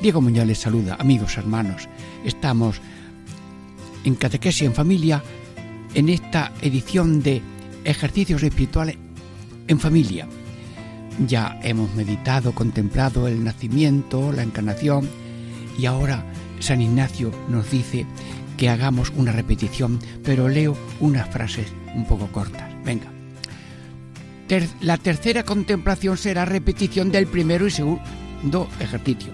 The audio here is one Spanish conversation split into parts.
Diego Muñoz les saluda, amigos, hermanos. Estamos en Catequesis en familia en esta edición de ejercicios espirituales en familia. Ya hemos meditado, contemplado el nacimiento, la encarnación y ahora San Ignacio nos dice que hagamos una repetición, pero leo unas frases un poco cortas. Venga la tercera contemplación será repetición del primero y segundo ejercicio.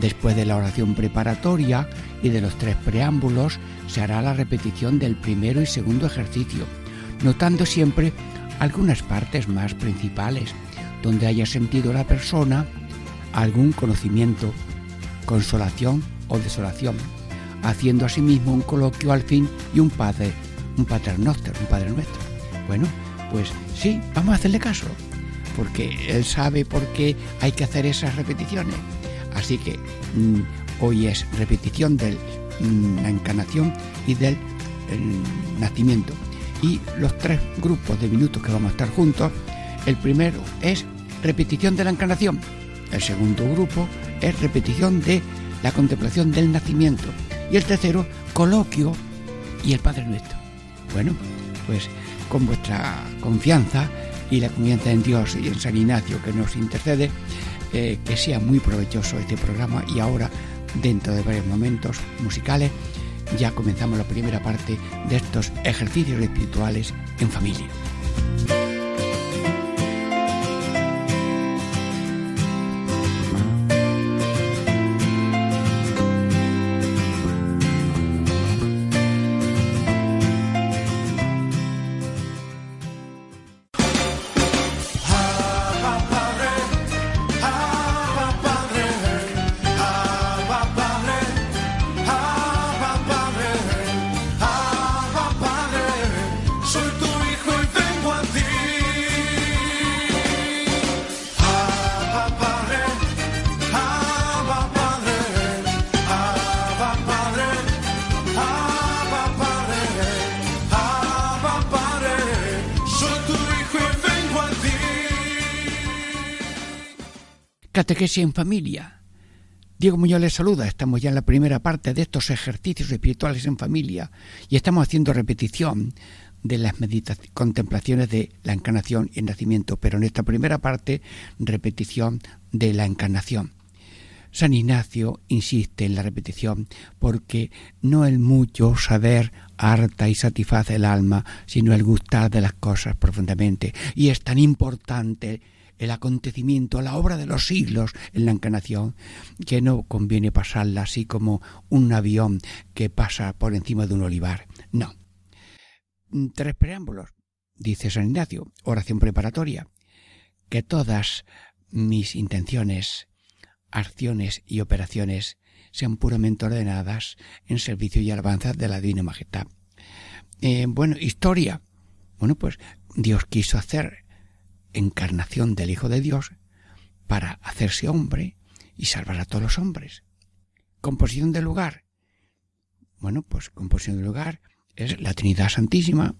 Después de la oración preparatoria y de los tres preámbulos, se hará la repetición del primero y segundo ejercicio, notando siempre algunas partes más principales, donde haya sentido la persona algún conocimiento, consolación o desolación, haciendo asimismo un coloquio al fin y un padre, un paternoster, un padre nuestro. Bueno, pues sí, vamos a hacerle caso, porque él sabe por qué hay que hacer esas repeticiones. Así que mm, hoy es repetición de mm, la encarnación y del nacimiento. Y los tres grupos de minutos que vamos a estar juntos, el primero es repetición de la encarnación, el segundo grupo es repetición de la contemplación del nacimiento y el tercero coloquio y el Padre Nuestro. Bueno, pues con vuestra confianza y la confianza en Dios y en San Ignacio que nos intercede, eh, que sea muy provechoso este programa y ahora, dentro de varios momentos musicales, ya comenzamos la primera parte de estos ejercicios espirituales en familia. Catequesis en familia. Diego Muñoz les saluda. Estamos ya en la primera parte de estos ejercicios espirituales en familia y estamos haciendo repetición de las contemplaciones de la encarnación y el nacimiento, pero en esta primera parte repetición de la encarnación. San Ignacio insiste en la repetición porque no el mucho saber harta y satisface el alma, sino el gustar de las cosas profundamente. Y es tan importante el acontecimiento, la obra de los siglos en la encarnación, que no conviene pasarla así como un avión que pasa por encima de un olivar. No. Tres preámbulos, dice San Ignacio, oración preparatoria, que todas mis intenciones, acciones y operaciones sean puramente ordenadas en servicio y alabanza de la Divina Majestad. Eh, bueno, historia. Bueno, pues Dios quiso hacer encarnación del Hijo de Dios para hacerse hombre y salvar a todos los hombres. Composición del lugar. Bueno, pues composición del lugar es la Trinidad Santísima.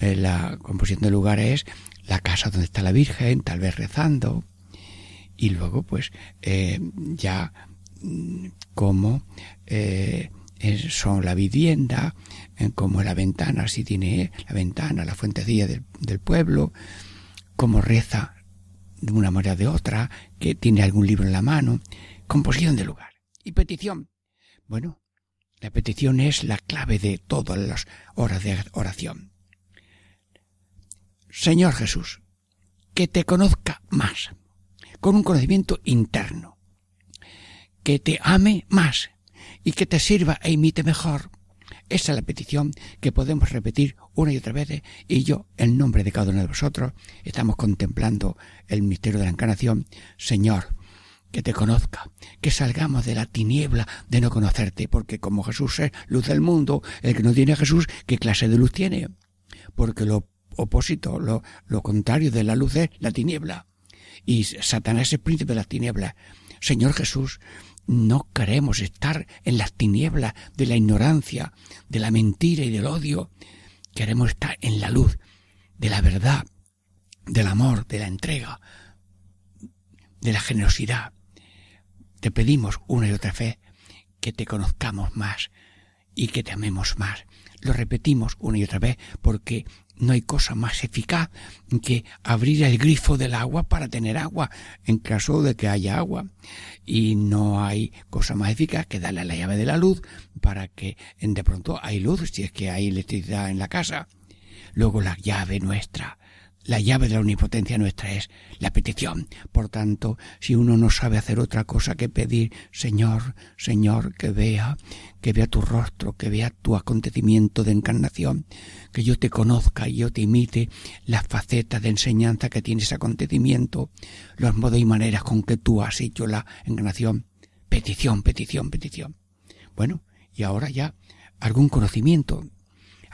Eh, la composición del lugar es la casa donde está la Virgen, tal vez rezando. Y luego, pues, eh, ya mm, como eh, son la vivienda, como la ventana, si tiene la ventana, la fuentecilla del, del pueblo, cómo reza de una manera o de otra, que tiene algún libro en la mano, composición de lugar. Y petición. Bueno, la petición es la clave de todas las horas de oración. Señor Jesús, que te conozca más, con un conocimiento interno, que te ame más y que te sirva e imite mejor esa es la petición que podemos repetir una y otra vez y yo, en nombre de cada uno de vosotros, estamos contemplando el misterio de la encarnación. Señor, que te conozca, que salgamos de la tiniebla de no conocerte, porque como Jesús es luz del mundo, el que no tiene a Jesús, ¿qué clase de luz tiene? Porque lo opósito, lo, lo contrario de la luz es la tiniebla. Y Satanás es príncipe de las tinieblas. Señor Jesús, no queremos estar en las tinieblas de la ignorancia, de la mentira y del odio. Queremos estar en la luz de la verdad, del amor, de la entrega, de la generosidad. Te pedimos una y otra vez que te conozcamos más y que te amemos más. Lo repetimos una y otra vez porque no hay cosa más eficaz que abrir el grifo del agua para tener agua en caso de que haya agua. Y no hay cosa más eficaz que darle la llave de la luz para que de pronto hay luz si es que hay electricidad en la casa. Luego la llave nuestra la llave de la omnipotencia nuestra es la petición. Por tanto, si uno no sabe hacer otra cosa que pedir, Señor, Señor, que vea, que vea tu rostro, que vea tu acontecimiento de encarnación, que yo te conozca y yo te imite las facetas de enseñanza que tiene ese acontecimiento, los modos y maneras con que tú has hecho la encarnación. Petición, petición, petición. Bueno, y ahora ya algún conocimiento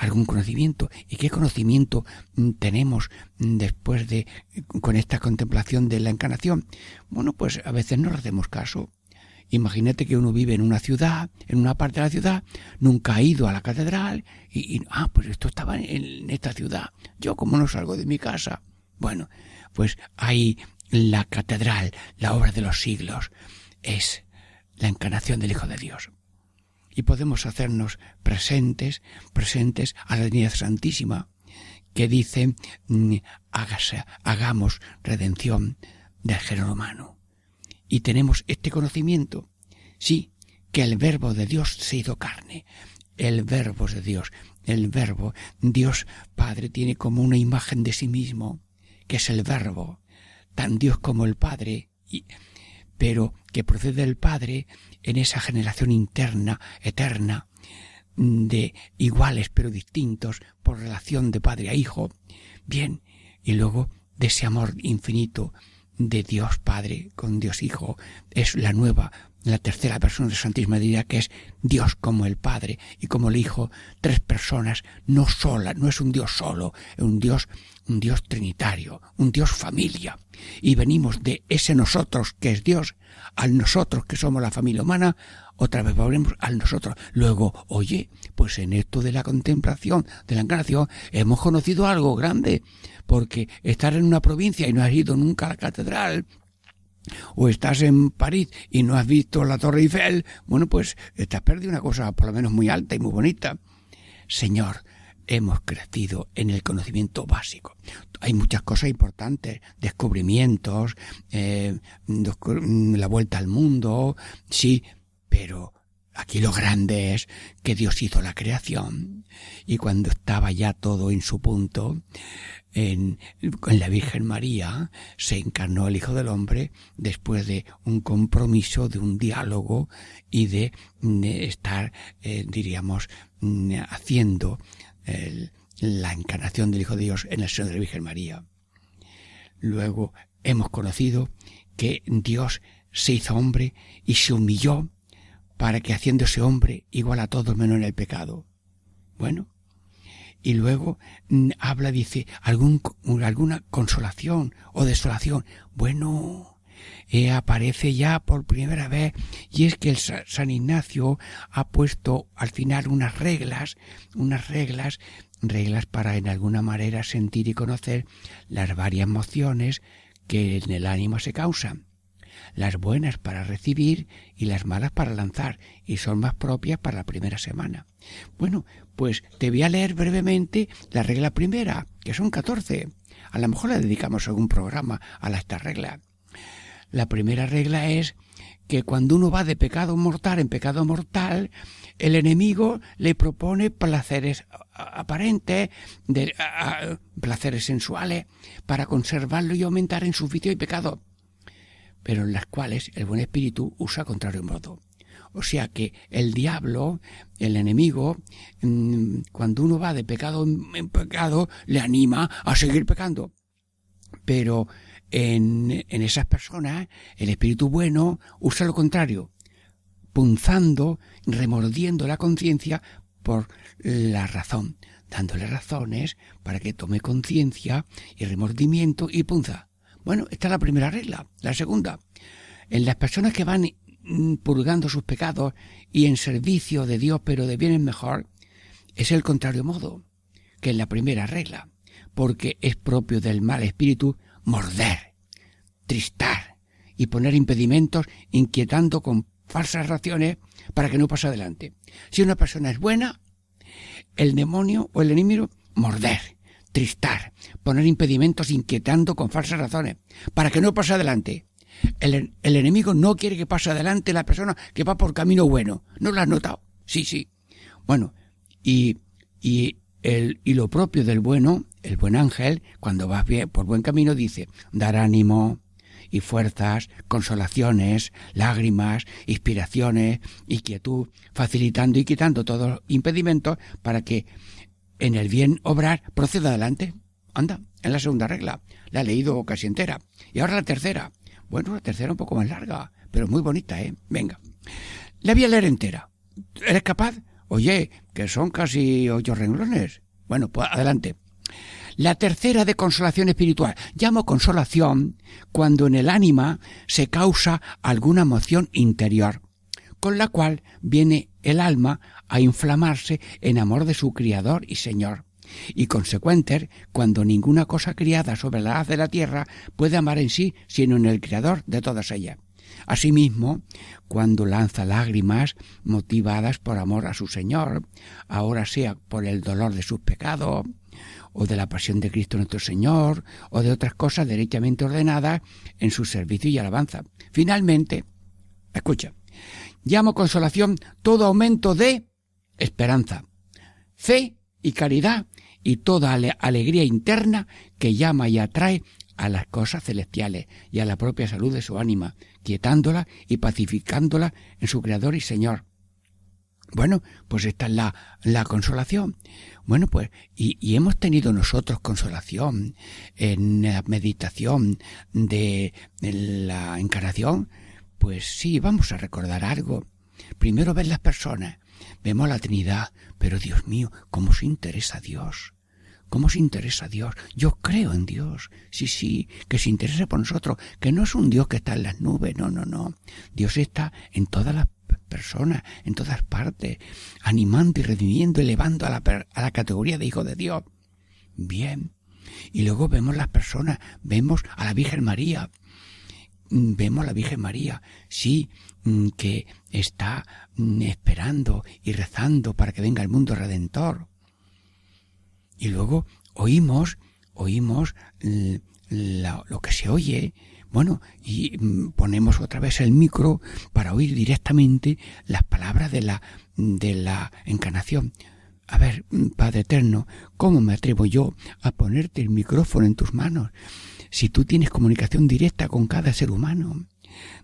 algún conocimiento. ¿Y qué conocimiento mm, tenemos mm, después de, con esta contemplación de la encarnación? Bueno, pues a veces no le hacemos caso. Imagínate que uno vive en una ciudad, en una parte de la ciudad, nunca ha ido a la catedral y, ah, pues esto estaba en, esta ciudad. Yo como no salgo de mi casa. Bueno, pues hay la catedral, la obra de los siglos, es la encarnación del Hijo de Dios y podemos hacernos presentes, presentes a la Trinidad Santísima, que dice, mm, hágase, hagamos redención del género humano. Y tenemos este conocimiento, sí, que el verbo de Dios se hizo carne, el verbo de Dios, el verbo, Dios Padre tiene como una imagen de sí mismo, que es el verbo, tan Dios como el Padre, y, pero que procede del Padre en esa generación interna, eterna, de iguales pero distintos por relación de padre a hijo. Bien, y luego de ese amor infinito de Dios Padre con Dios Hijo es la nueva, la tercera persona de Santísima Trinidad que es Dios como el Padre y como el Hijo, tres personas, no sola, no es un Dios solo, es un Dios un Dios trinitario, un Dios familia. Y venimos de ese nosotros que es Dios al nosotros que somos la familia humana, otra vez volvemos al nosotros. Luego, oye, pues en esto de la contemplación, de la encarnación, hemos conocido algo grande, porque estar en una provincia y no has ido nunca a la catedral, o estás en París y no has visto la Torre Eiffel, bueno, pues estás perdido una cosa por lo menos muy alta y muy bonita. Señor, hemos crecido en el conocimiento básico. Hay muchas cosas importantes, descubrimientos, eh, la vuelta al mundo, sí, pero aquí lo grande es que Dios hizo la creación y cuando estaba ya todo en su punto, en, la Virgen María se encarnó el Hijo del Hombre después de un compromiso, de un diálogo y de, estar, eh, diríamos, haciendo la encarnación del Hijo de Dios en el seno de la Virgen María. Luego hemos conocido que Dios se hizo hombre y se humilló para que haciéndose hombre igual a todos menos en el pecado. Bueno, y luego mm, habla, dice, algún, alguna consolación o desolación. Bueno, eh, aparece ya por primera vez y es que el San Ignacio ha puesto al final unas reglas, unas reglas, reglas para en alguna manera sentir y conocer las varias emociones que en el ánimo se causan las buenas para recibir y las malas para lanzar, y son más propias para la primera semana. Bueno, pues te voy a leer brevemente la regla primera, que son catorce. A lo mejor le dedicamos algún programa a esta regla. La primera regla es que cuando uno va de pecado mortal en pecado mortal, el enemigo le propone placeres aparentes, de, placeres sensuales, para conservarlo y aumentar en su vicio y pecado, pero en las cuales el buen espíritu usa contrario modo. O sea que el diablo, el enemigo, mm, cuando uno va de pecado en pecado, le anima a seguir pecando. Pero en, en esas personas, el espíritu bueno usa lo contrario, punzando, remordiendo la conciencia por la razón, dándole razones para que tome conciencia y remordimiento y punza. Bueno, esta es la primera regla. La segunda, en las personas que van mm, purgando sus pecados y en servicio de Dios pero de bien mejor, es el contrario modo que en la primera regla, porque es propio del mal espíritu morder, tristar y poner impedimentos inquietando con falsas razones para que no pase adelante. Si una persona es buena, el demonio o el enemigo morder, tristar, poner impedimentos inquietando con falsas razones para que no pase adelante. El, el, enemigo no quiere que pase adelante la persona que va por camino bueno. ¿No lo has notado? Sí, sí. Bueno, y, y, el, y lo propio del bueno, el buen ángel, cuando va bien, por buen camino, dice, dar ánimo, y fuerzas, consolaciones, lágrimas, inspiraciones y quietud, facilitando y quitando todos los impedimentos para que en el bien obrar proceda adelante. Anda, en la segunda regla. La he leído casi entera. Y ahora la tercera. Bueno, la tercera un poco más larga, pero muy bonita, ¿eh? Venga. La voy a leer entera. ¿Eres capaz? Oye, que son casi ocho renglones. Bueno, pues adelante. La tercera de consolación espiritual. Llamo consolación cuando en el ánima se causa alguna emoción interior, con la cual viene el alma a inflamarse en amor de su Criador y Señor, y consecuente cuando ninguna cosa criada sobre la haz de la tierra puede amar en sí sino en el Creador de todas ellas. Asimismo, cuando lanza lágrimas motivadas por amor a su Señor, ahora sea por el dolor de sus pecados, o de la pasión de Cristo nuestro Señor, o de otras cosas derechamente ordenadas en su servicio y alabanza. Finalmente, escucha, llamo consolación todo aumento de esperanza, fe y caridad y toda alegría interna que llama y atrae a las cosas celestiales y a la propia salud de su ánima, quietándola y pacificándola en su Creador y Señor. Bueno, pues esta es la, la consolación. Bueno, pues, y, y, hemos tenido nosotros consolación en la meditación de, de la encarnación. Pues sí, vamos a recordar algo. Primero ver las personas, vemos la Trinidad, pero Dios mío, ¿cómo se interesa a Dios? ¿Cómo se interesa a Dios? Yo creo en Dios. Sí, sí, que se interesa por nosotros, que no es un Dios que está en las nubes, no, no, no. Dios está en todas las personas, en todas partes, animando y redimiendo, elevando a la, a la categoría de hijo de Dios. Bien. Y luego vemos las personas, vemos a la Virgen María, vemos a la Virgen María, sí, mm, que está mm, esperando y rezando para que venga el mundo redentor. Y luego oímos, oímos lo que se oye, bueno, y mm, ponemos otra vez el micro para oír directamente las palabras de la, de la encarnación. A ver, mm, Padre Eterno, ¿cómo me atrevo yo a ponerte el micrófono en tus manos si tú tienes comunicación directa con cada ser humano?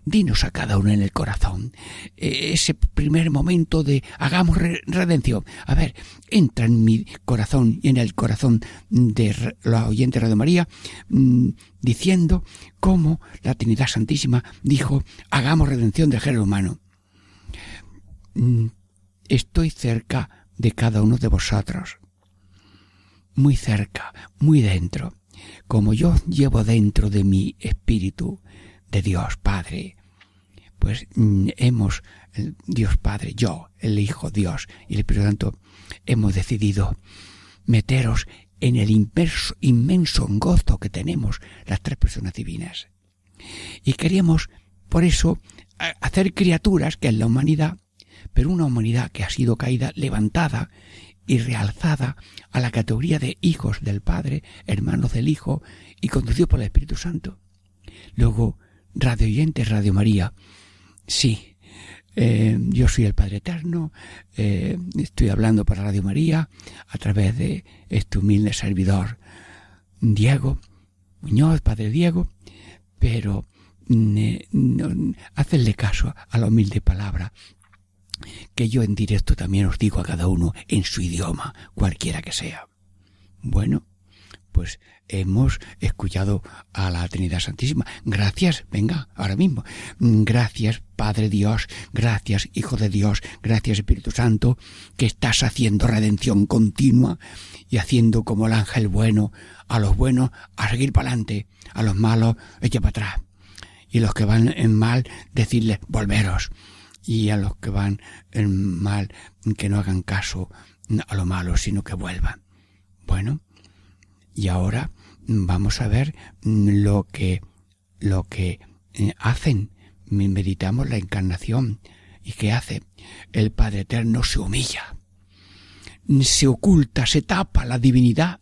Dinos a cada uno en el corazón e, ese primer momento de hagamos redención. A ver, entra en mi corazón y en el corazón de la oyente Radio María mm, diciendo cómo la Trinidad Santísima dijo hagamos redención del género humano. Mm, estoy cerca de cada uno de vosotros. Muy cerca, muy dentro. Como yo llevo dentro de mi espíritu de Dios Padre. Pues mm, hemos, Dios Padre, yo, el Hijo Dios y el Espíritu Santo, hemos decidido meteros en el inmenso, inmenso gozo que tenemos las tres personas divinas. Y queríamos, por eso, hacer criaturas que es la humanidad, pero una humanidad que ha sido caída, levantada y realzada a la categoría de hijos del Padre, hermanos del Hijo y conducidos por el Espíritu Santo. Luego, Radio Oyentes, Radio María. Sí, eh, yo soy el Padre Eterno, eh, estoy hablando para Radio María a través de este humilde servidor Diego Muñoz, Padre Diego, pero no, hacenle caso a la humilde palabra que yo en directo también os digo a cada uno en su idioma, cualquiera que sea. Bueno, pues hemos escuchado a la Trinidad Santísima. Gracias, venga, ahora mismo. Gracias, Padre Dios, gracias, Hijo de Dios, gracias, Espíritu Santo, que estás haciendo redención continua y haciendo como el ángel bueno a los buenos a seguir para adelante, a los malos echa para atrás. Y los que van en mal, decirles, volveros. Y a los que van en mal, que no hagan caso a lo malo, sino que vuelvan. Bueno, y ahora vamos a ver lo que, lo que eh, hacen. Meditamos la encarnación. ¿Y qué hace? El Padre Eterno se humilla, se oculta, se tapa la divinidad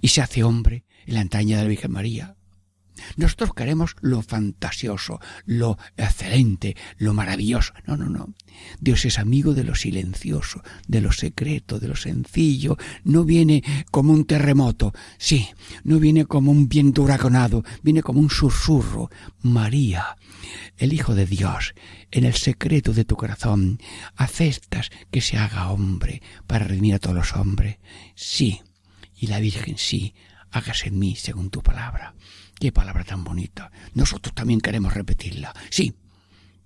y se hace hombre en la entraña de la Virgen María. Nosotros queremos lo fantasioso, lo excelente, lo maravilloso. No, no, no. Dios es amigo de lo silencioso, de lo secreto, de lo sencillo. No viene como un terremoto, sí, no viene como un viento huracanado, viene como un susurro. María, el Hijo de Dios, en el secreto de tu corazón, aceptas que se haga hombre para redimir a todos los hombres. Sí, y la Virgen sí, hágase en mí según tu palabra. Qué palabra tan bonita. Nosotros también queremos repetirla. Sí,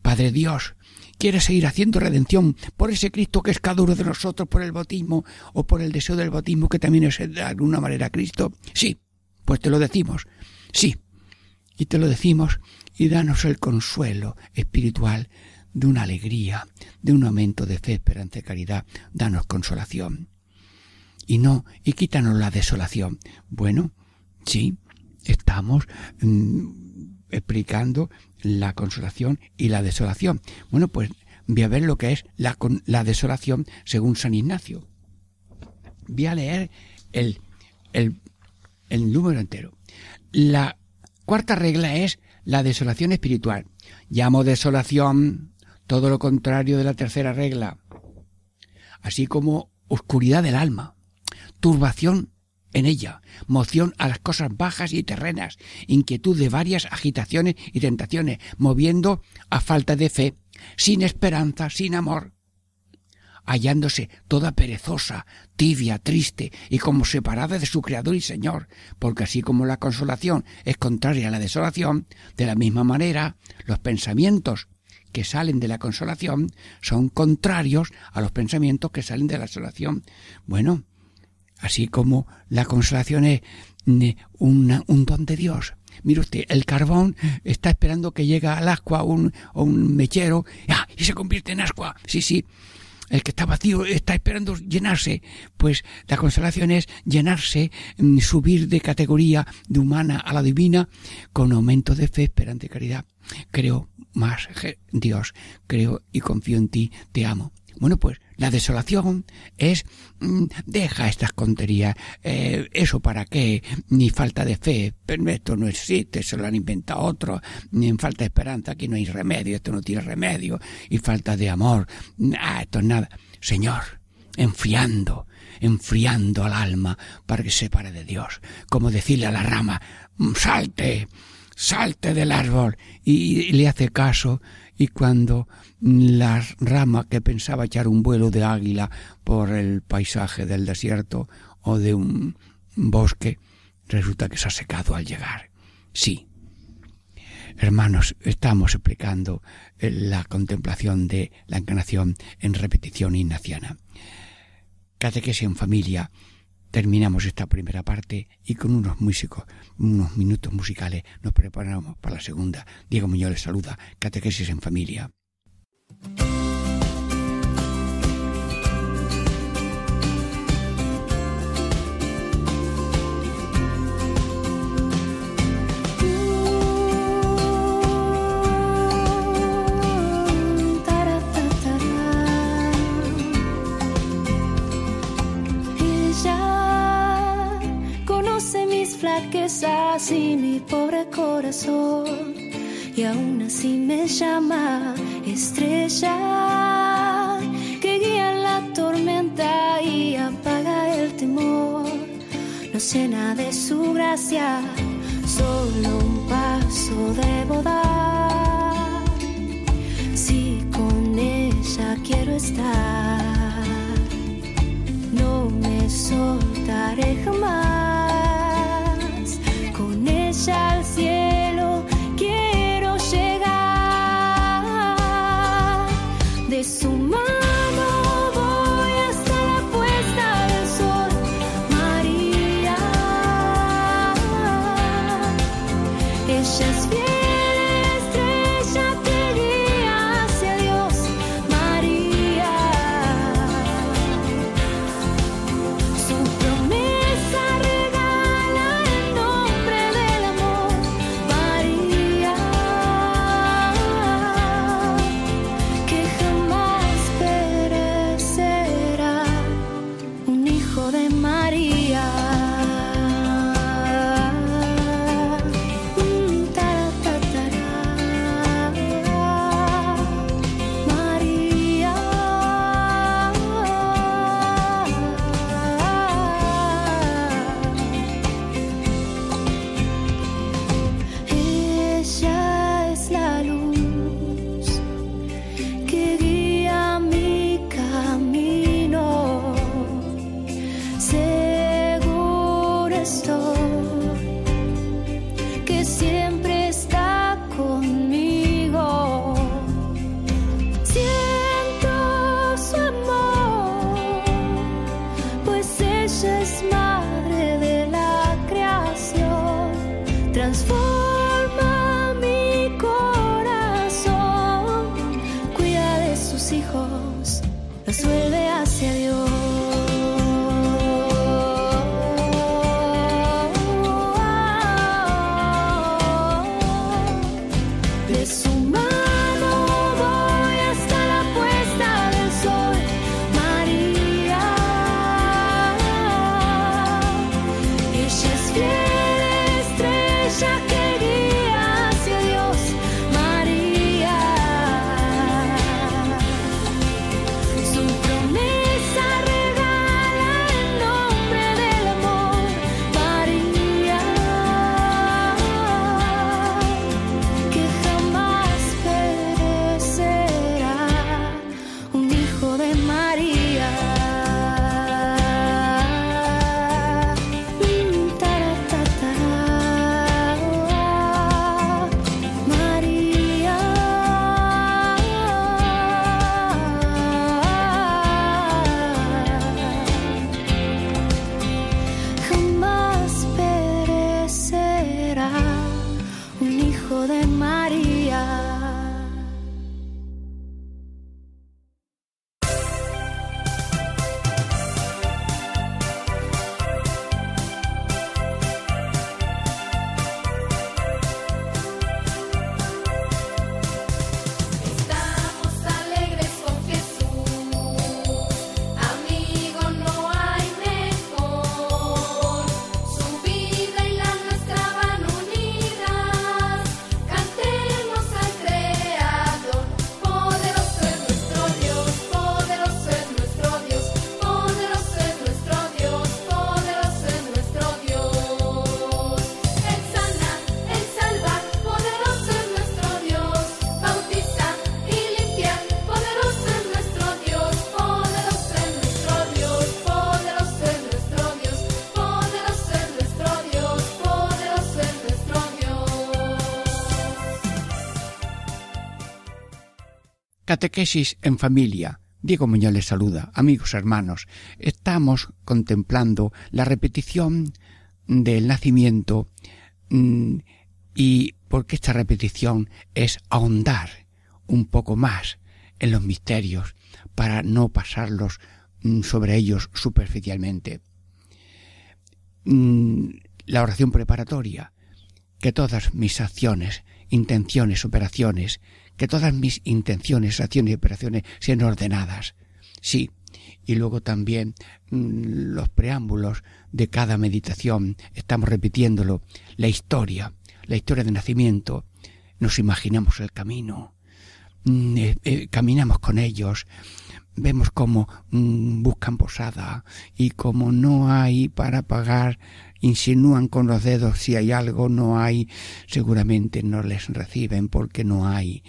Padre Dios, ¿quieres seguir haciendo redención por ese Cristo que es cada de nosotros, por el bautismo o por el deseo del bautismo que también es de alguna manera Cristo? Sí, pues te lo decimos. Sí, y te lo decimos y danos el consuelo espiritual de una alegría, de un aumento de fe, esperanza y caridad. Danos consolación. Y no, y quítanos la desolación. Bueno, sí, estamos mm, explicando la consolación y la desolación. Bueno, pues voy a ver lo que es la, la desolación según San Ignacio. Voy a leer el, el, el número entero. La cuarta regla es la desolación espiritual. Llamo desolación todo lo contrario de la tercera regla, así como oscuridad del alma, turbación en ella, moción a las cosas bajas y terrenas, inquietud de varias agitaciones y tentaciones, moviendo a falta de fe, sin esperanza, sin amor, hallándose toda perezosa, tibia, triste y como separada de su Creador y Señor, porque así como la consolación es contraria a la desolación, de la misma manera los pensamientos que salen de la consolación son contrarios a los pensamientos que salen de la desolación. Bueno, así como la consolación es un don de Dios. Mire usted, el carbón está esperando que llegue al agua un, un mechero ¡ah! y se convierte en agua. Sí, sí. El que está vacío está esperando llenarse. Pues la consolación es llenarse, mm, subir de categoría de humana a la divina con aumento de fe, esperanza y caridad. Creo más, Dios, creo y confío en ti, te amo. Bueno, pues la desolación es mm, deja estas conterías, eh, eso para qué, ni falta de fe, pero esto no existe, se lo han inventado otros, ni falta de esperanza, aquí no hay remedio, esto no tiene remedio, y falta de amor, ah, esto es nada. Señor, enfriando, enfriando al alma para que se pare de Dios, como decirle a la rama, mm, salte, salte del árbol, y le hace caso, y cuando la rama que pensaba echar un vuelo de águila por el paisaje del desierto o de un bosque, resulta que se ha secado al llegar. Sí. Hermanos, estamos explicando eh, la contemplación de la encarnación en repetición ignaciana. Catequesis en familia. Terminamos esta primera parte y con unos músicos, unos minutos musicales, nos preparamos para la segunda. Diego Muñoz les saluda. Catequesis en familia. Y mi pobre corazón y aún así me llama estrella que guía la tormenta y apaga el temor. No llena de su gracia, solo un paso debo dar. Si con ella quiero estar, no me soltaré jamás. shall see. Catequesis en familia. Diego Muñoz les saluda, amigos hermanos. Estamos contemplando la repetición del nacimiento mm, y porque esta repetición es ahondar un poco más en los misterios para no pasarlos mm, sobre ellos superficialmente. Mm, la oración preparatoria, que todas mis acciones, intenciones, operaciones, que todas mis intenciones, acciones y operaciones sean ordenadas. Sí, y luego también mm, los preámbulos de cada meditación, estamos repitiéndolo, la historia, la historia de nacimiento, nos imaginamos el camino, mm, eh, eh, caminamos con ellos, vemos cómo mm, buscan posada y como no hay para pagar, insinúan con los dedos si hay algo, no hay, seguramente no les reciben porque no hay.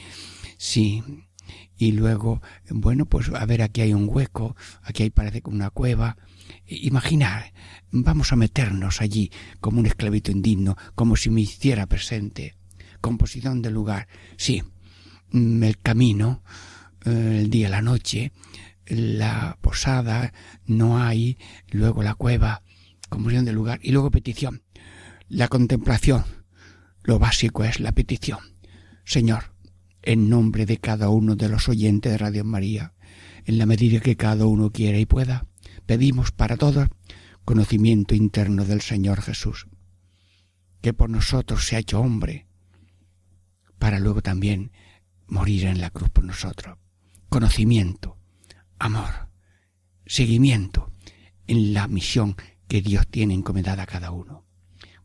Sí. Y luego, bueno, pues a ver, aquí hay un hueco, aquí hay parece como una cueva. Imaginar, vamos a meternos allí como un esclavito indigno, como si me hiciera presente. Composición del lugar. Sí, mm, el camino, eh, el día, la noche, la posada, no hay, luego la cueva, composición del lugar, y luego petición. La contemplación, lo básico es la petición. Señor, en nombre de cada uno de los oyentes de Radio María, en la medida que cada uno quiera y pueda, pedimos para todos conocimiento interno del Señor Jesús, que por nosotros se ha hecho hombre, para luego también morir en la cruz por nosotros. Conocimiento, amor, seguimiento en la misión que Dios tiene encomendada a cada uno.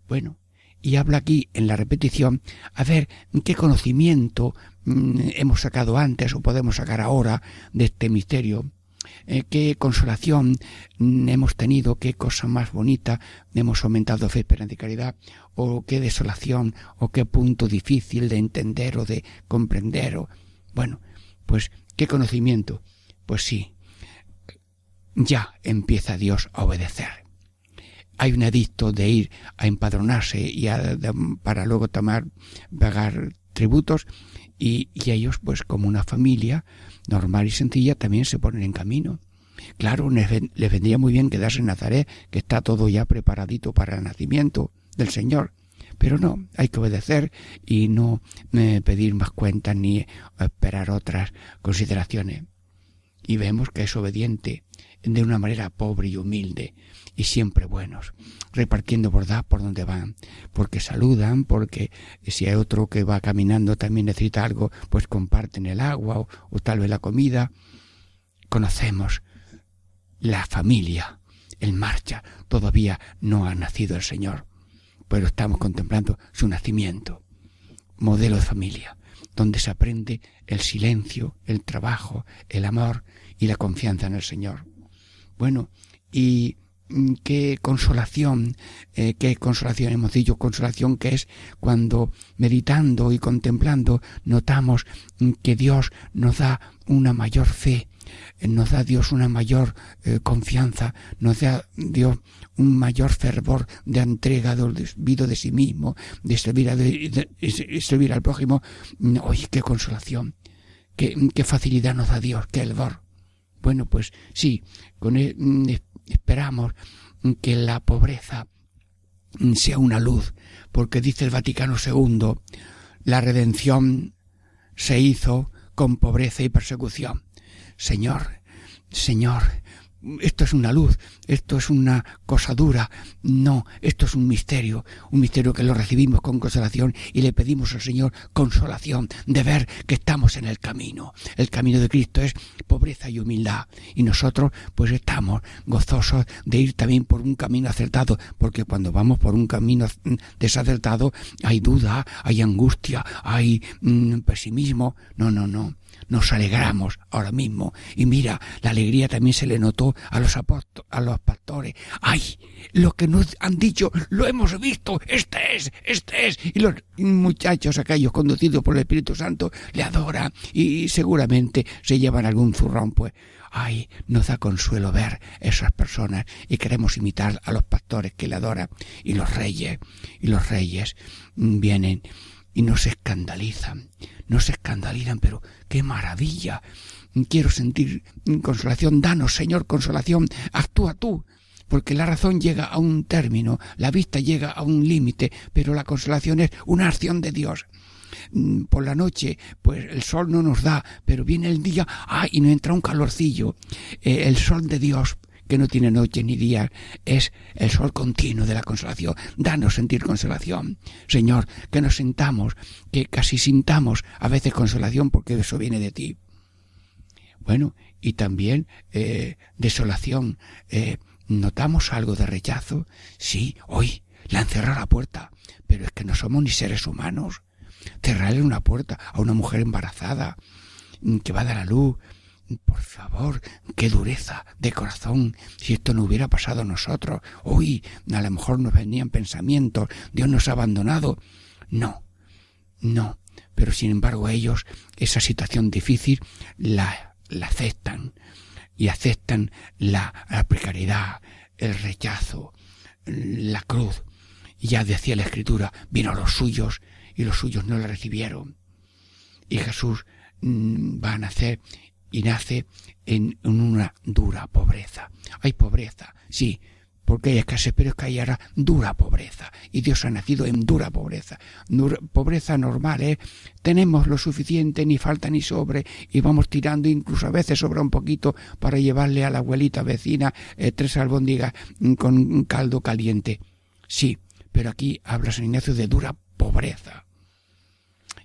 Bueno, y habla aquí en la repetición a ver qué conocimiento mm, hemos sacado antes o podemos sacar ahora de este misterio eh, qué consolación mm, hemos tenido, qué cosa más bonita hemos aumentado fe, esperanza y caridad, o qué desolación, o qué punto difícil de entender o de comprender, o bueno, pues qué conocimiento, pues sí, ya empieza Dios a obedecer. Hay un edicto de ir a empadronarse y para luego tomar, pagar tributos y, y ellos pues como una familia normal y sencilla también se ponen en camino. Claro, les, vendría muy bien quedarse en Nazaret, que está todo ya preparadito para el nacimiento del Señor. Pero no, hay que obedecer y no eh, pedir más cuentas ni esperar otras consideraciones. Y vemos que es obediente de una manera pobre y humilde y siempre buenos, repartiendo bondad por donde van, porque saludan, porque si hay otro que va caminando también necesita algo, pues comparten el agua o, o tal vez la comida. Conocemos la familia en marcha, todavía no ha nacido el Señor, pero estamos contemplando su nacimiento, modelo de familia, donde se aprende el silencio, el trabajo, el amor y la confianza en el Señor. Bueno, y qué consolación, eh, qué consolación hemos dicho, consolación que es cuando meditando y contemplando notamos mm, que Dios nos da una mayor fe, eh, nos da Dios una mayor eh, confianza, nos da Dios un mayor fervor de entrega, de olvido de sí mismo, de servir, a, servir al prójimo. Mm, oye, qué consolación, qué, qué facilidad nos da Dios, qué elvor. Bueno, pues sí, con e, mm, esperamos que la pobreza sea una luz, porque dice el Vaticano II, la redención se hizo con pobreza y persecución. Señor, Señor, esto es una luz, esto es una cosa dura. No, esto es un misterio, un misterio que lo recibimos con consolación y le pedimos al Señor consolación de ver que estamos en el camino. El camino de Cristo es pobreza y humildad y nosotros pues estamos gozosos de ir también por un camino acertado, porque cuando vamos por un camino desacertado hay duda, hay angustia, hay mm, pesimismo. No, no, no nos alegramos ahora mismo. Y mira, la alegría también se le notó a los a los pastores. ¡Ay! Lo que nos han dicho, lo hemos visto, este es, este es. Y los muchachos aquellos conducidos por el Espíritu Santo le adoran y seguramente se llevan algún zurrón, pues. Ay, nos da consuelo ver esas personas y queremos imitar a los pastores que le adoran y los reyes, y los reyes vienen y no se escandalizan, no se escandalizan, pero qué maravilla. Quiero sentir consolación, danos, Señor, consolación, actúa tú, porque la razón llega a un término, la vista llega a un límite, pero la consolación es una acción de Dios. Mm, por la noche, pues el sol no nos da, pero viene el día, ah, y nos entra un calorcillo. Eh, el sol de Dios que no tiene noche ni día, es el sol continuo de la consolación. Danos sentir consolación. Señor, que nos sintamos, que casi sintamos a veces consolación porque eso viene de ti. Bueno, y también eh, desolación. Eh, ¿Notamos algo de rechazo? Sí, hoy la encerra la puerta, pero es que no somos ni seres humanos. Cerrarle una puerta a una mujer embarazada mm, que va a dar a luz, por favor, qué dureza de corazón si esto no hubiera pasado a nosotros. Hoy a lo mejor nos venían pensamientos, Dios nos ha abandonado. No, no, pero sin embargo ellos esa situación difícil la, aceptan y aceptan la, la precariedad, el rechazo, la cruz. Ya decía la escritura, vino a los suyos y los suyos no la recibieron. Y Jesús mm, va a nacer y nace en, una dura pobreza. Hay pobreza, sí, porque hay escasez, pero es que hay ahora dura pobreza. Y Dios ha nacido en dura pobreza. pobreza normal, ¿eh? Tenemos lo suficiente, ni falta ni sobre, y vamos tirando, incluso a veces sobra un poquito para llevarle a la abuelita vecina eh, tres albóndigas mm, con caldo caliente. Sí, pero aquí habla San Ignacio de dura pobreza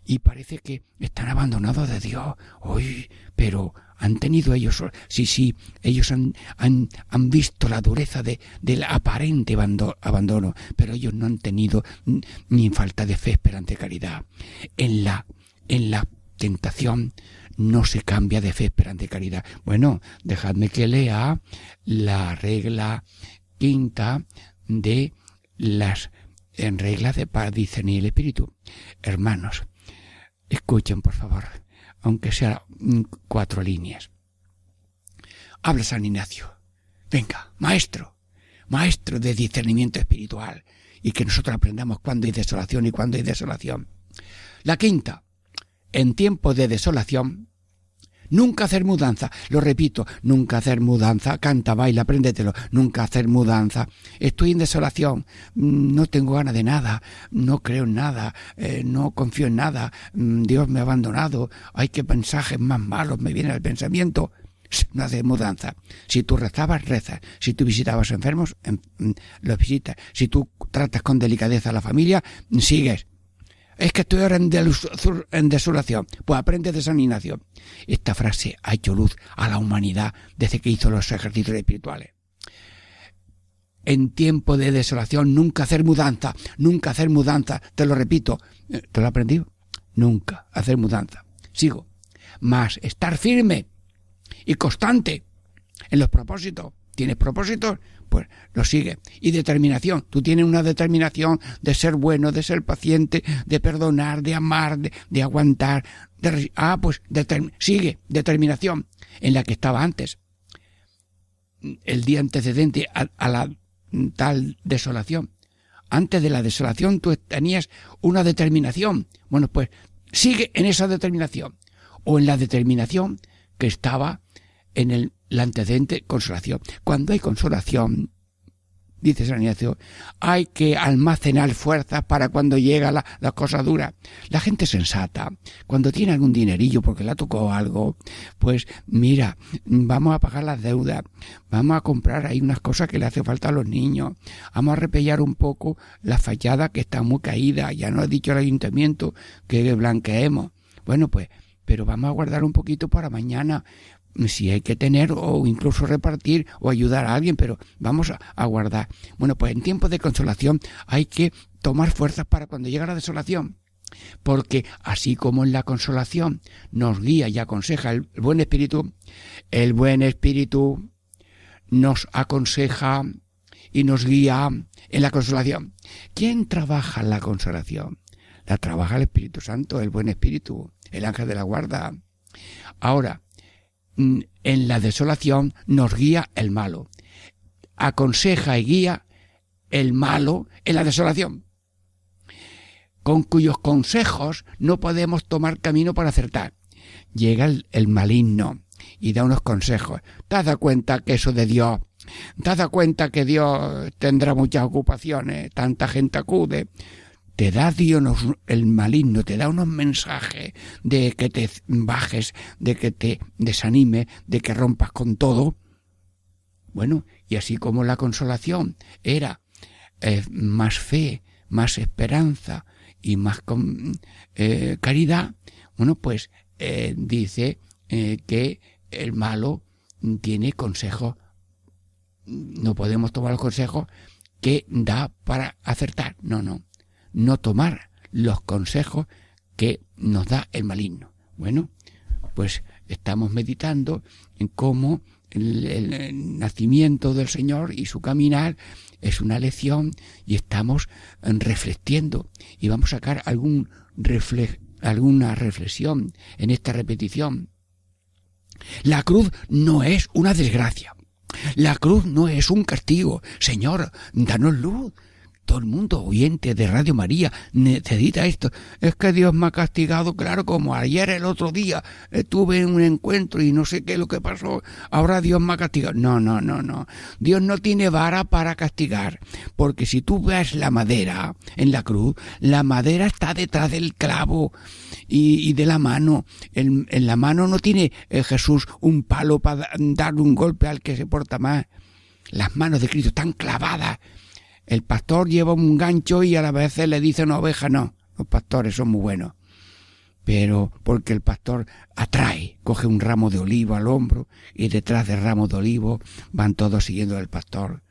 y parece que están abandonados de Dios. Hoy, pero han tenido ellos, sí, sí, ellos han, han, han visto la dureza de, del aparente abandono, pero ellos no han tenido ni falta de fe, esperanza caridad. En la, en la tentación no se cambia de fe, esperanza caridad. Bueno, dejadme que lea la regla quinta de las en reglas de para discernir el espíritu. Hermanos, Escuchen, por favor, aunque sea cuatro líneas. Habla San Ignacio. Venga, maestro, maestro de discernimiento espiritual, y que nosotros aprendamos cuándo hay desolación y cuándo hay desolación. La quinta, en tiempo de desolación, Nunca hacer mudanza. Lo repito, nunca hacer mudanza. Canta, baila, apréndetelo. Nunca hacer mudanza. Estoy en desolación. Mm, no tengo ganas de nada. No creo en nada. Eh, no confío en nada. Mm, Dios me ha abandonado. Hay que mensajes más malos me vienen al pensamiento. No hacer mudanza. Si tú rezabas, rezas. Si tú visitabas enfermos, mm, los visitas. Si tú tratas con delicadeza a la familia, sigues es que estoy ahora en, desolación. Pues aprende de San Ignacio. Esta frase ha hecho luz a la humanidad desde que hizo los ejercicios espirituales. En tiempo de desolación, nunca hacer mudanza, nunca hacer mudanza. Te lo repito. Eh, ¿Te lo he aprendido? Nunca hacer mudanza. Sigo. Más estar firme y constante en los propósitos. ¿Tienes propósitos? Pues lo sigue. Y determinación. Tú tienes una determinación de ser bueno, de ser paciente, de perdonar, de amar, de, aguantar. De, ah, pues sigue. Determinación. En la que estaba antes. El día antecedente a, a la tal desolación. Antes de la desolación tú tenías una determinación. Bueno, pues sigue en esa determinación. O en la determinación que estaba en el la antecedente consolación. Cuando hay consolación, dice San Ignacio, hay que almacenar fuerzas para cuando llega la, la, cosa dura. La gente sensata, cuando tiene algún dinerillo porque le ha tocado algo, pues mira, vamos a pagar las deudas, vamos a comprar ahí unas cosas que le hace falta a los niños, vamos a repellar un poco la fachada que está muy caída, ya no ha dicho el ayuntamiento que blanqueemos. Bueno, pues, pero vamos a guardar un poquito para mañana, si hay que tener o incluso repartir o ayudar a alguien, pero vamos a, guardar. Bueno, pues en tiempos de consolación hay que tomar fuerzas para cuando llega la desolación. Porque así como en la consolación nos guía y aconseja el buen espíritu, el buen espíritu nos aconseja y nos guía en la consolación. ¿Quién trabaja en la consolación? La trabaja el Espíritu Santo, el buen espíritu, el ángel de la guarda. Ahora, en la desolación nos guía el malo. Aconseja y guía el malo en la desolación. con cuyos consejos no podemos tomar camino para acertar. Llega el, maligno y da unos consejos. ¿Te cuenta que eso de Dios? ¿Te cuenta que Dios tendrá muchas ocupaciones? Tanta gente acude te da Dios el maligno, te da unos mensajes de que te bajes, de que te desanime, de que rompas con todo. Bueno, y así como la consolación era eh, más fe, más esperanza y más eh, caridad, bueno, pues eh, dice que el malo tiene consejos, no podemos tomar los consejos que da para acertar, no, no no tomar los consejos que nos da el maligno. Bueno, pues estamos meditando en cómo el, nacimiento del Señor y su caminar es una lección y estamos reflexionando y vamos a sacar algún alguna reflexión en esta repetición. La cruz no es una desgracia. La cruz no es un castigo. Señor, danos luz, todo el mundo oyente de Radio María necesita esto. Es que Dios me ha castigado, claro, como ayer el otro día estuve en un encuentro y no sé qué lo que pasó. Ahora Dios me ha castigado. No, no, no, no. Dios no tiene vara para castigar. Porque si tú ves la madera en la cruz, la madera está detrás del clavo y, de la mano. En, la mano no tiene eh, Jesús un palo para darle un golpe al que se porta más. Las manos de Cristo están clavadas el pastor lleva un gancho y a la vez le dice una oveja no. Los pastores son muy buenos. Pero porque el pastor atrae, coge un ramo de olivo al hombro y detrás del ramo de olivo van todos siguiendo al pastor.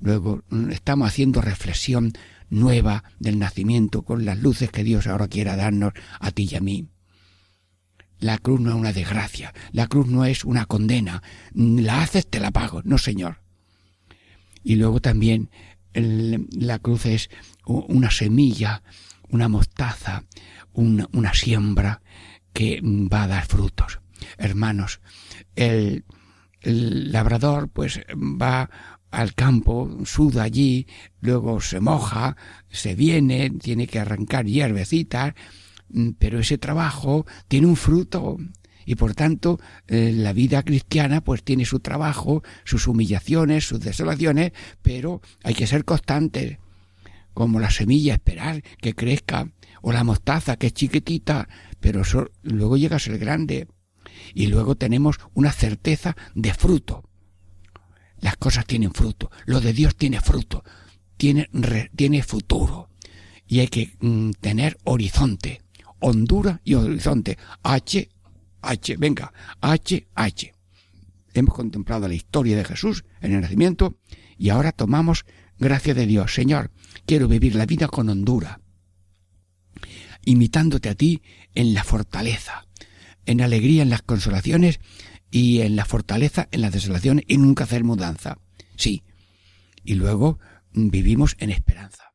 Luego mm, estamos haciendo reflexión nueva del nacimiento con las luces que Dios ahora quiera darnos a ti y a mí. La cruz no es una desgracia, la cruz no es una condena. La haces, te la pago, no señor. Y luego también la cruz es una semilla, una mostaza, una, siembra que va a dar frutos. Hermanos, el, el labrador pues va al campo, suda allí, luego se moja, se viene, tiene que arrancar hierbecitas, mm, pero ese trabajo tiene un fruto y por tanto eh, la vida cristiana pues tiene su trabajo, sus humillaciones, sus desolaciones, pero hay que ser constantes, como la semilla, esperar que crezca, o la mostaza que es chiquitita, pero luego llega a ser grande. Y luego tenemos una certeza de fruto. Las cosas tienen fruto, lo de Dios tiene fruto, tiene, tiene futuro. Y hay que mm, tener horizonte, hondura y horizonte. H H, venga, H, H. Hemos contemplado la historia de Jesús en el nacimiento y ahora tomamos gracia de Dios. Señor, quiero vivir la vida con hondura, imitándote a ti en la fortaleza, en alegría en las consolaciones y en la fortaleza en las desolaciones y nunca hacer mudanza. Sí. Y luego vivimos en esperanza.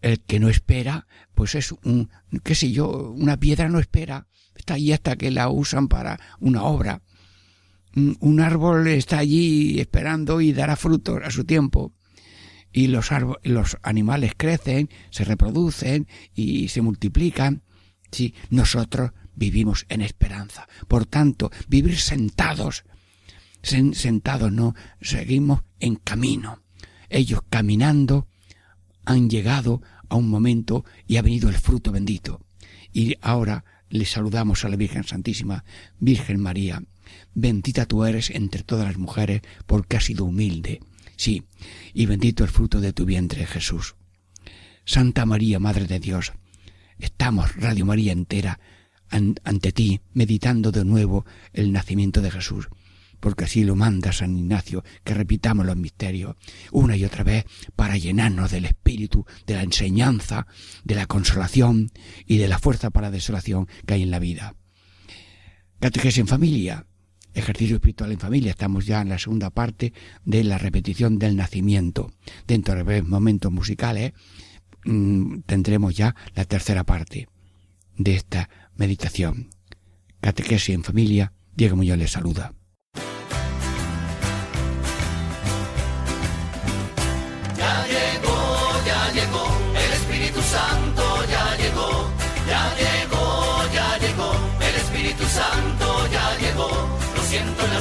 El que no espera, pues es un, qué sé yo, una piedra no espera, está allí hasta que la usan para una obra. Un árbol está allí esperando y dará frutos a su tiempo. Y los, los animales crecen, se reproducen y se multiplican. Sí, nosotros vivimos en esperanza. Por tanto, vivir sentados, sentados no, seguimos en camino. Ellos caminando han llegado a un momento y ha venido el fruto bendito. Y ahora le saludamos a la Virgen Santísima, Virgen María, bendita tú eres entre todas las mujeres porque has sido humilde, sí, y bendito el fruto de tu vientre Jesús. Santa María, Madre de Dios, estamos, Radio María entera, ante ti, meditando de nuevo el nacimiento de Jesús porque así lo manda San Ignacio, que repitamos los misterios una y otra vez para llenarnos del espíritu, de la enseñanza, de la consolación y de la fuerza para la desolación que hay en la vida. Catequesis en familia, ejercicio espiritual en familia. Estamos ya en la segunda parte de la repetición del nacimiento. Dentro de momentos musicales mm, tendremos ya la tercera parte de esta meditación. Catequesis en familia, Diego Muñoz les saluda.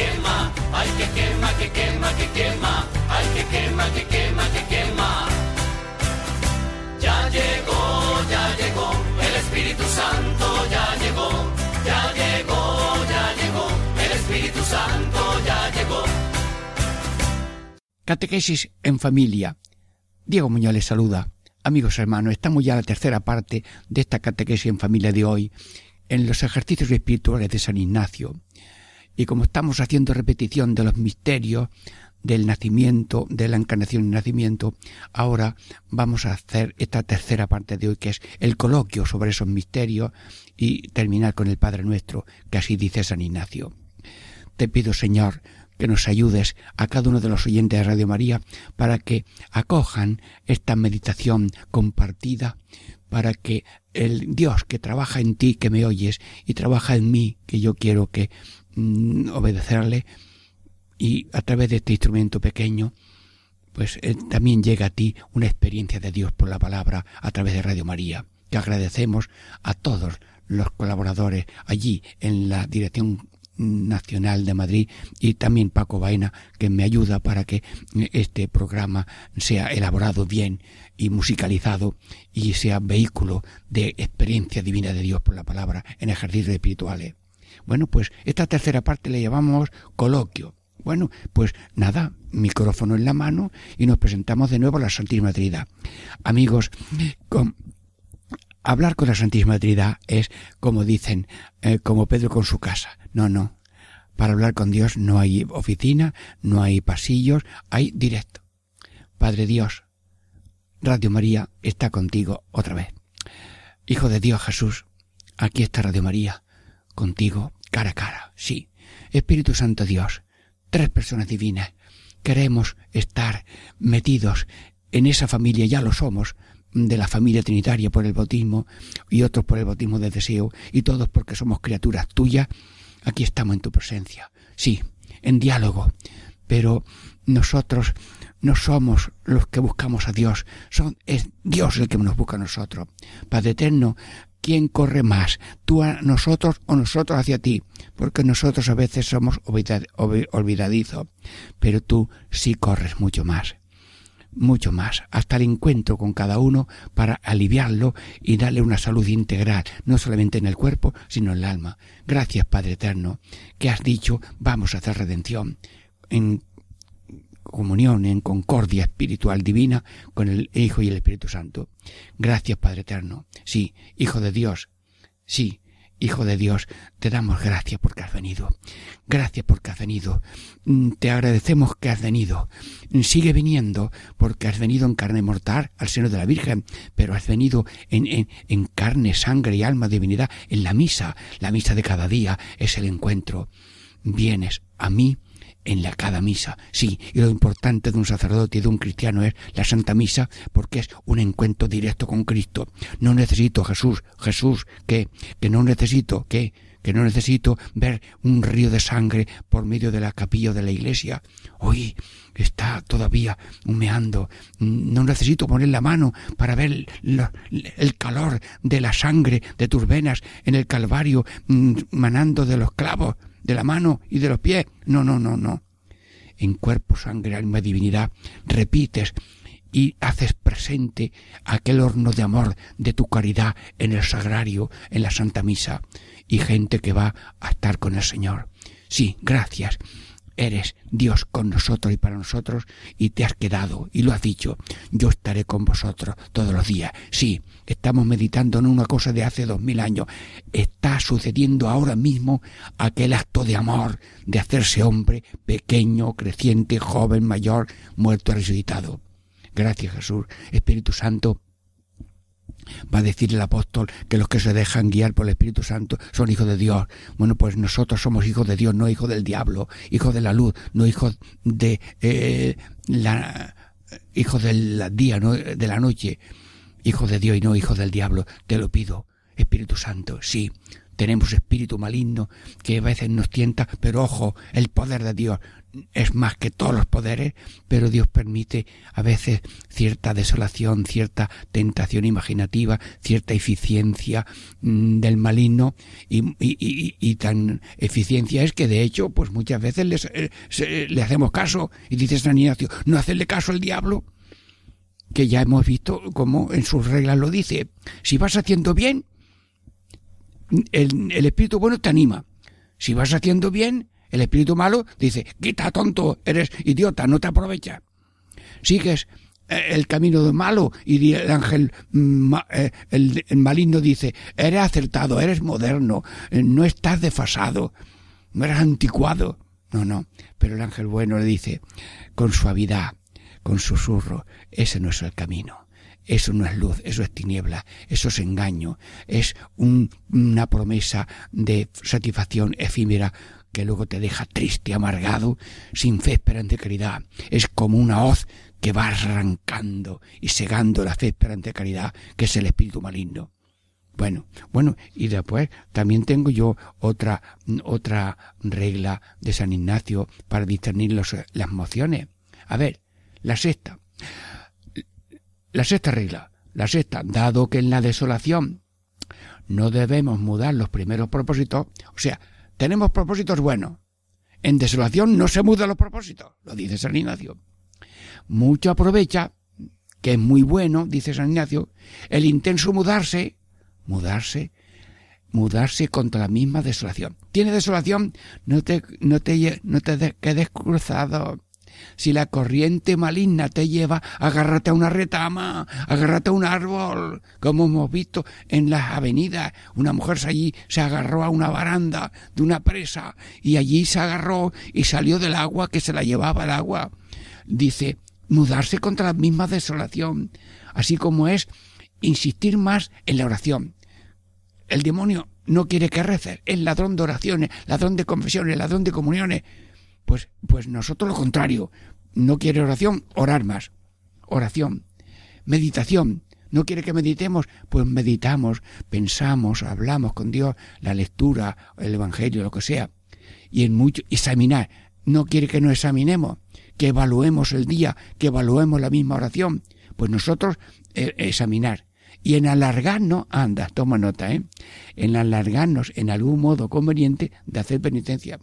quema, que quema, ay, que quema, que quema, que quema, ay, que quema, que quema, que quema. Ya llegó, ya llegó, el Espíritu Santo ya llegó, ya llegó, ya llegó, el Espíritu Santo ya llegó. Catequesis en familia. Diego Muñoz les saluda. Amigos hermanos, estamos ya en la tercera parte de esta catequesis en familia de hoy, en los ejercicios espirituales de San Ignacio. Y como estamos haciendo repetición de los misterios del nacimiento, de la encarnación y nacimiento, ahora vamos a hacer esta tercera parte de hoy, que es el coloquio sobre esos misterios y terminar con el Padre Nuestro, que así dice San Ignacio. Te pido, Señor, que nos ayudes a cada uno de los oyentes de Radio María para que acojan esta meditación compartida, para que el Dios que trabaja en ti, que me oyes, y trabaja en mí, que yo quiero que mm, obedecerle, y a través de este instrumento pequeño, pues eh, también llega a ti una experiencia de Dios por la palabra a través de Radio María, que agradecemos a todos los colaboradores allí en la Dirección Nacional de Madrid y también Paco Baena que me ayuda para que este programa sea elaborado bien y musicalizado y sea vehículo de experiencia divina de Dios por la palabra en ejercicios espirituales. Bueno, pues esta tercera parte le llamamos coloquio. Bueno, pues nada, micrófono en la mano y nos presentamos de nuevo a la Santísima Trinidad. Amigos, con, hablar con la Santísima Trinidad es, como dicen, eh, como Pedro con su casa. No, no. Para hablar con Dios no hay oficina, no hay pasillos, hay directo. Padre Dios, Radio María está contigo otra vez. Hijo de Dios Jesús, aquí está Radio María, contigo cara a cara, sí. Espíritu Santo Dios, tres personas divinas. Queremos estar metidos en esa familia, ya lo somos, de la familia trinitaria por el bautismo y otros por el bautismo de deseo y todos porque somos criaturas tuyas, aquí estamos en tu presencia. Sí, en diálogo, pero nosotros no somos los que buscamos a Dios, son, es Dios el que nos busca a nosotros. Padre eterno, ¿quién corre más? ¿Tú a nosotros o nosotros hacia ti? Porque nosotros a veces somos olvidadizos, pero tú sí corres mucho más mucho más, hasta el encuentro con cada uno para aliviarlo y darle una salud integral, no solamente en el cuerpo, sino en el alma. Gracias, Padre Eterno, que has dicho vamos a hacer redención en comunión, en concordia espiritual divina con el Hijo y el Espíritu Santo. Gracias, Padre Eterno. Sí, Hijo de Dios. Sí, Hijo de Dios, te damos gracias porque has venido. Gracias porque has venido. Mm, te agradecemos que has venido. Mm, sigue viniendo porque has venido en carne mortal al seno de la Virgen, pero has venido en, en, en carne, sangre y alma, divinidad, en la misa. La misa de cada día es el encuentro. Vienes a mí en la cada misa. Sí, y lo importante de un sacerdote y de un cristiano es la Santa Misa porque es un encuentro directo con Cristo. No necesito Jesús, Jesús, que, que no necesito, que, que no necesito ver un río de sangre por medio de la capilla de la iglesia. Hoy está todavía humeando. No necesito poner la mano para ver el calor de la sangre de tus venas en el Calvario mm, manando de los clavos de la mano y de los pies. No, no, no, no. En cuerpo, sangre, alma, divinidad, repites y haces presente aquel horno de amor de tu caridad en el sagrario, en la Santa Misa, y gente que va a estar con el Señor. Sí, gracias. Eres Dios con nosotros y para nosotros y te has quedado y lo has dicho, yo estaré con vosotros todos los días. Sí, estamos meditando en una cosa de hace dos mil años. Está sucediendo ahora mismo aquel acto de amor, de hacerse hombre, pequeño, creciente, joven, mayor, muerto, resucitado. Gracias Jesús, Espíritu Santo, va a decir el apóstol que los que se dejan guiar por el Espíritu Santo son hijos de Dios. Bueno, pues nosotros somos hijos de Dios, no hijos del diablo, hijos de la luz, no hijos de eh, la hijos del día, no de la noche, hijos de Dios y no hijos del diablo. Te lo pido, Espíritu Santo, sí. Tenemos espíritu maligno que a veces nos tienta, pero ojo, el poder de Dios es más que todos los poderes, pero Dios permite a veces cierta desolación, cierta tentación imaginativa, cierta eficiencia mm, del maligno. Y, tan eficiencia es que de hecho pues muchas veces eh, le hacemos caso y dice San Ignacio, no hacerle caso al diablo que ya hemos visto como en sus reglas lo dice, si vas haciendo bien, el espíritu bueno te anima, si vas haciendo bien, el espíritu malo dice, quita tonto, eres idiota, no te aprovecha. Sigues eh, el camino de malo y el ángel mm, eh, el, maligno dice, eres acertado, eres moderno, eh, no estás desfasado, no eres anticuado. No, no, pero el ángel bueno le dice, con suavidad, con susurro, ese no es el camino. Eso no es luz, eso es tiniebla, eso es engaño, es una promesa de satisfacción efímera que luego te deja triste, amargado, sin fe, esperanza caridad. Es como una hoz que va arrancando y segando la fe, esperanza caridad, que es el espíritu maligno. Bueno, bueno, y después también tengo yo otra, otra regla de San Ignacio para discernir las emociones. A ver, la sexta. La sexta regla. La sexta, dado que en la desolación no debemos mudar los primeros propósitos, o sea, tenemos propósitos buenos. En desolación no se mudan los propósitos, lo dice San Ignacio. Mucho aprovecha, que es muy bueno, dice San Ignacio, el intenso mudarse, mudarse, mudarse contra la misma desolación. Tiene desolación, no te, no te, no te quedes cruzado, si la corriente maligna te lleva, agárrate a una retama, agárrate a un árbol, como hemos visto en las avenidas. Una mujer allí se agarró a una baranda de una presa y allí se agarró y salió del agua que se la llevaba el agua. Dice, mudarse contra la misma desolación, así como es insistir más en la oración. El demonio no quiere que reces, es ladrón de oraciones, ladrón de confesiones, ladrón de comuniones. Pues, pues nosotros lo contrario. No quiere oración, orar más. Oración. Meditación. ¿No quiere que meditemos? Pues meditamos, pensamos, hablamos con Dios, la lectura, el Evangelio, lo que sea. Y en mucho, examinar. ¿No quiere que nos examinemos? Que evaluemos el día, que evaluemos la misma oración. Pues nosotros eh, examinar. Y en alargarnos, anda, toma nota, ¿eh? En alargarnos en algún modo conveniente de hacer penitencia.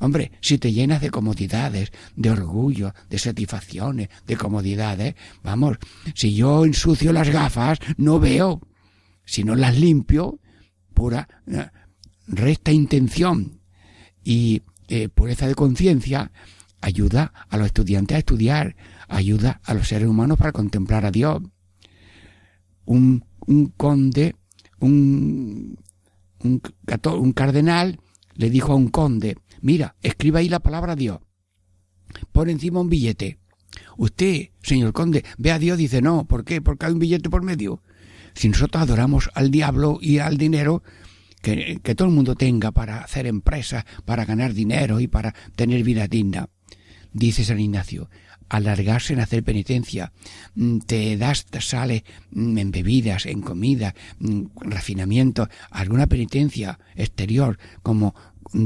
Hombre, si te llenas de comodidades, de orgullo, de satisfacciones, de comodidades, vamos, si yo ensucio las gafas, no veo. Si no las limpio, pura, eh, recta intención y eh, pureza de conciencia, ayuda a los estudiantes a estudiar, ayuda a los seres humanos para contemplar a Dios. Un, conde, un cardenal, le dijo a un conde, Mira, escriba ahí la palabra Dios. Pon encima un billete. Usted, señor conde, ve a Dios, dice no. ¿Por qué? Porque hay un billete por medio. Si nosotros adoramos al diablo y al dinero, que, que todo el mundo tenga para hacer empresas, para ganar dinero y para tener vida digna. Dice San Ignacio, alargarse en hacer penitencia, mm, te das, te sale mm, en bebidas, en comida, mm, refinamiento, alguna penitencia exterior, como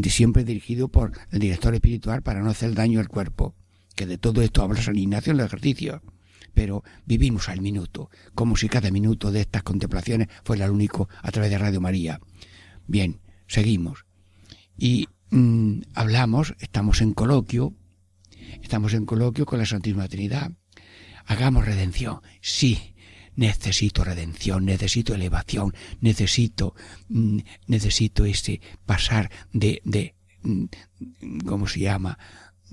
siempre dirigido por el director espiritual para no hacer daño al cuerpo. Que de todo esto habla San Ignacio en el ejercicio. Pero vivimos al minuto, como si cada minuto de estas contemplaciones fuera el único a través de Radio María. Bien, seguimos. Y mm, hablamos, estamos en coloquio, estamos en coloquio con la Santísima Trinidad. Hagamos redención, sí, necesito redención, necesito elevación, necesito, mm, necesito ese pasar de, de, mm, ¿cómo se llama?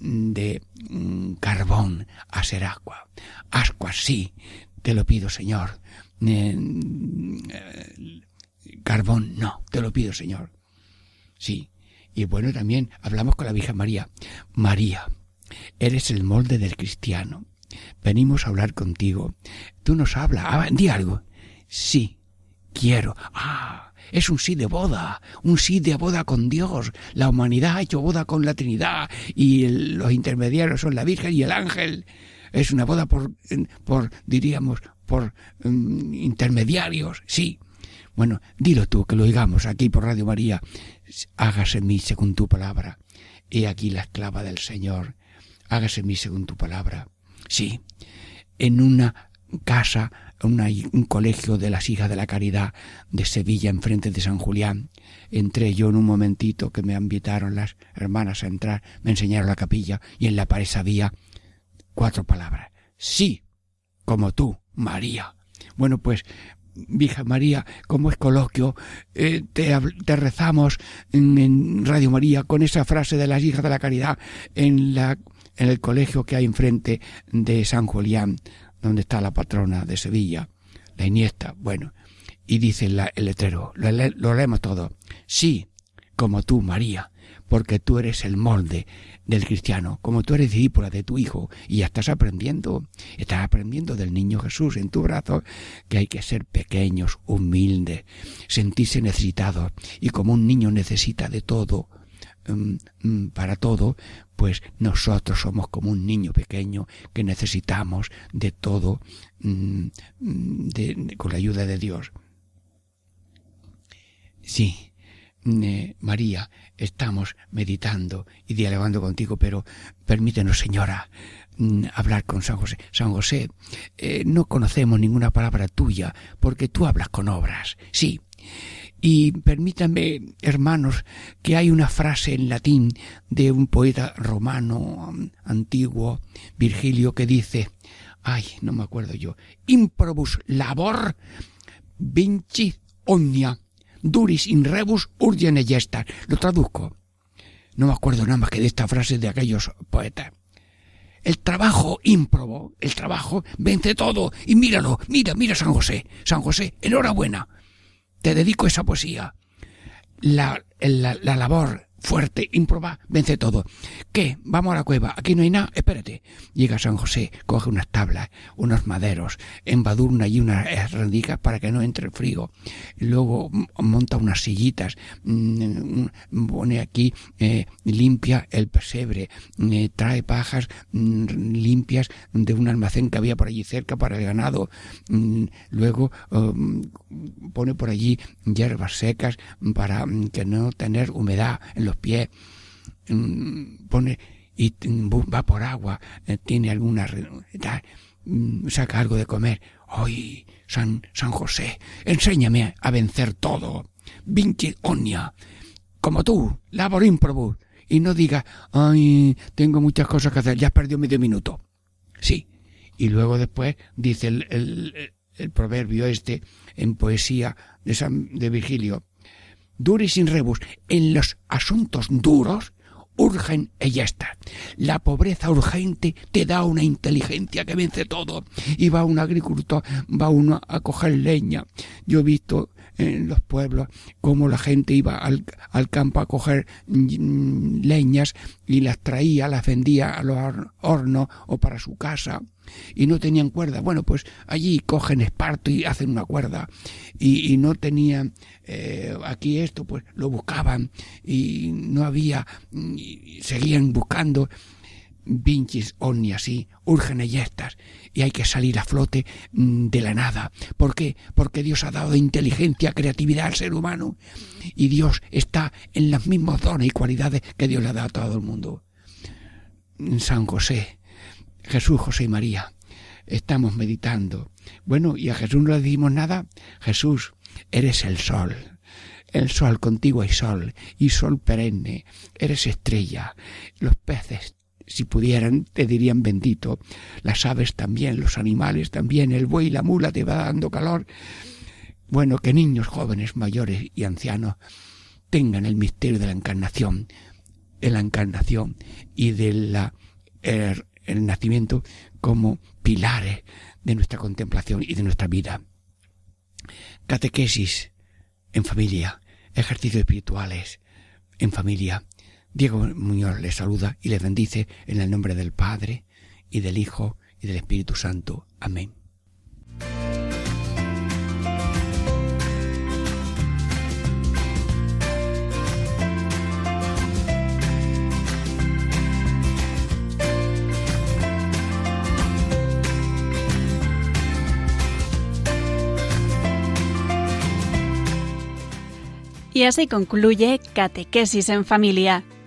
de mm, carbón a ser agua. Ascuas, sí, te lo pido, Señor. Eh, carbón, no, te lo pido, Señor. Sí. Y bueno, también hablamos con la Virgen María. María, eres el molde del cristiano. Venimos a hablar contigo. Tú nos hablas. Ah, di algo. Sí, quiero. Ah, es un sí de boda, un sí de boda con Dios. La humanidad ha hecho boda con la Trinidad y los intermediarios son la Virgen y el ángel. Es una boda por, por diríamos, por mm, intermediarios. Sí. Bueno, dilo tú, que lo oigamos aquí por Radio María. Hágase mí según tu palabra. He aquí la esclava del Señor. Hágase mí según tu palabra. Sí. En una casa un colegio de las hijas de la caridad de Sevilla enfrente de San Julián. Entré yo en un momentito que me invitaron las hermanas a entrar, me enseñaron la capilla y en la pared había cuatro palabras. Sí, como tú, María. Bueno, pues, vieja María, como es coloquio, eh, te, rezamos en, Radio María con esa frase de las hijas de la caridad en, la, en el colegio que hay enfrente de San Julián donde está la patrona de Sevilla, la Iniesta, bueno, y dice el letrero, lo, lo leemos todo, sí, como tú, María, porque tú eres el molde del cristiano, como tú eres discípula de tu hijo y ya estás aprendiendo, estás aprendiendo del niño Jesús en tu brazo, que hay que ser pequeños, humildes, sentirse necesitados y como un niño necesita de todo, mm, mm, para todo, pues nosotros somos como un niño pequeño que necesitamos de todo mm, con la ayuda de Dios. Sí, mm, eh, María, estamos meditando y dialogando contigo, pero permítenos, señora, mm, hablar con San José. San José, eh, no conocemos ninguna palabra tuya porque tú hablas con obras. Sí, y permítanme, hermanos, que hay una frase en latín de un poeta romano um, antiguo, Virgilio, que dice, ay, no me acuerdo yo, improbus labor vinci omnia, duris in rebus urgene gestas. Lo traduzco. No me acuerdo nada más que de esta frase de aquellos poetas. El trabajo ímprobo, el trabajo vence todo. Y míralo, mira, mira San José. San José, enhorabuena te dedico esa poesía. La, la, la labor fuerte, improba, vence todo. ¿Qué? Vamos a la cueva, aquí no hay nada, espérate. Llega San José, coge unas tablas, unos maderos, embadurna allí unas rendijas para que no entre el frío. Luego monta unas sillitas, mm, pone aquí, eh, limpia el pesebre, eh, trae pajas mm, limpias de un almacén que había por allí cerca para el ganado. Mm, luego um, pone por allí hierbas secas para que no tener humedad en los pies, mm, pone y va por agua, eh, tiene alguna mm, saca algo de comer. ¡Ay, San, San José! Enséñame a vencer todo. Vinci onia. Como tú, labor improbo. Y no diga, ay, tengo muchas cosas que hacer, ya has perdido medio minuto. Sí. Y luego después dice el, el, el proverbio este en poesía de, San, de Virgilio, duris in rebus, en los asuntos duros, urgen y ya está. La pobreza urgente te da una inteligencia que vence todo. Y va un agricultor, va uno a coger leña. Yo he visto en los pueblos cómo la gente iba al, al campo a coger mm, leñas y las traía, las vendía a los hornos o para su casa y no tenían cuerda. Bueno, pues allí cogen esparto y hacen una cuerda y, no tenían eh, aquí esto, pues lo buscaban y no había, y seguían buscando. Vincis omnia, así, urgen estas y hay que salir a flote mm, de la nada. ¿Por qué? Porque Dios ha dado inteligencia, creatividad al ser humano y Dios está en los mismos dones y cualidades que Dios le ha dado a todo el mundo. San José, Jesús, José y María. Estamos meditando. Bueno, ¿y a Jesús no le decimos nada? Jesús, eres el sol. El sol, contigo hay sol, y sol perenne. Eres estrella. Los peces, si pudieran, te dirían bendito. Las aves también, los animales también, el buey y la mula te va dando calor. Bueno, que niños, jóvenes, mayores y ancianos tengan el misterio de la encarnación de la encarnación y del el nacimiento como pilares de nuestra contemplación y de nuestra vida. Catequesis en familia, ejercicios espirituales en familia. Diego Muñoz les saluda y les bendice en el nombre del Padre y del Hijo y del Espíritu Santo. Amén. Y así concluye Catequesis en Familia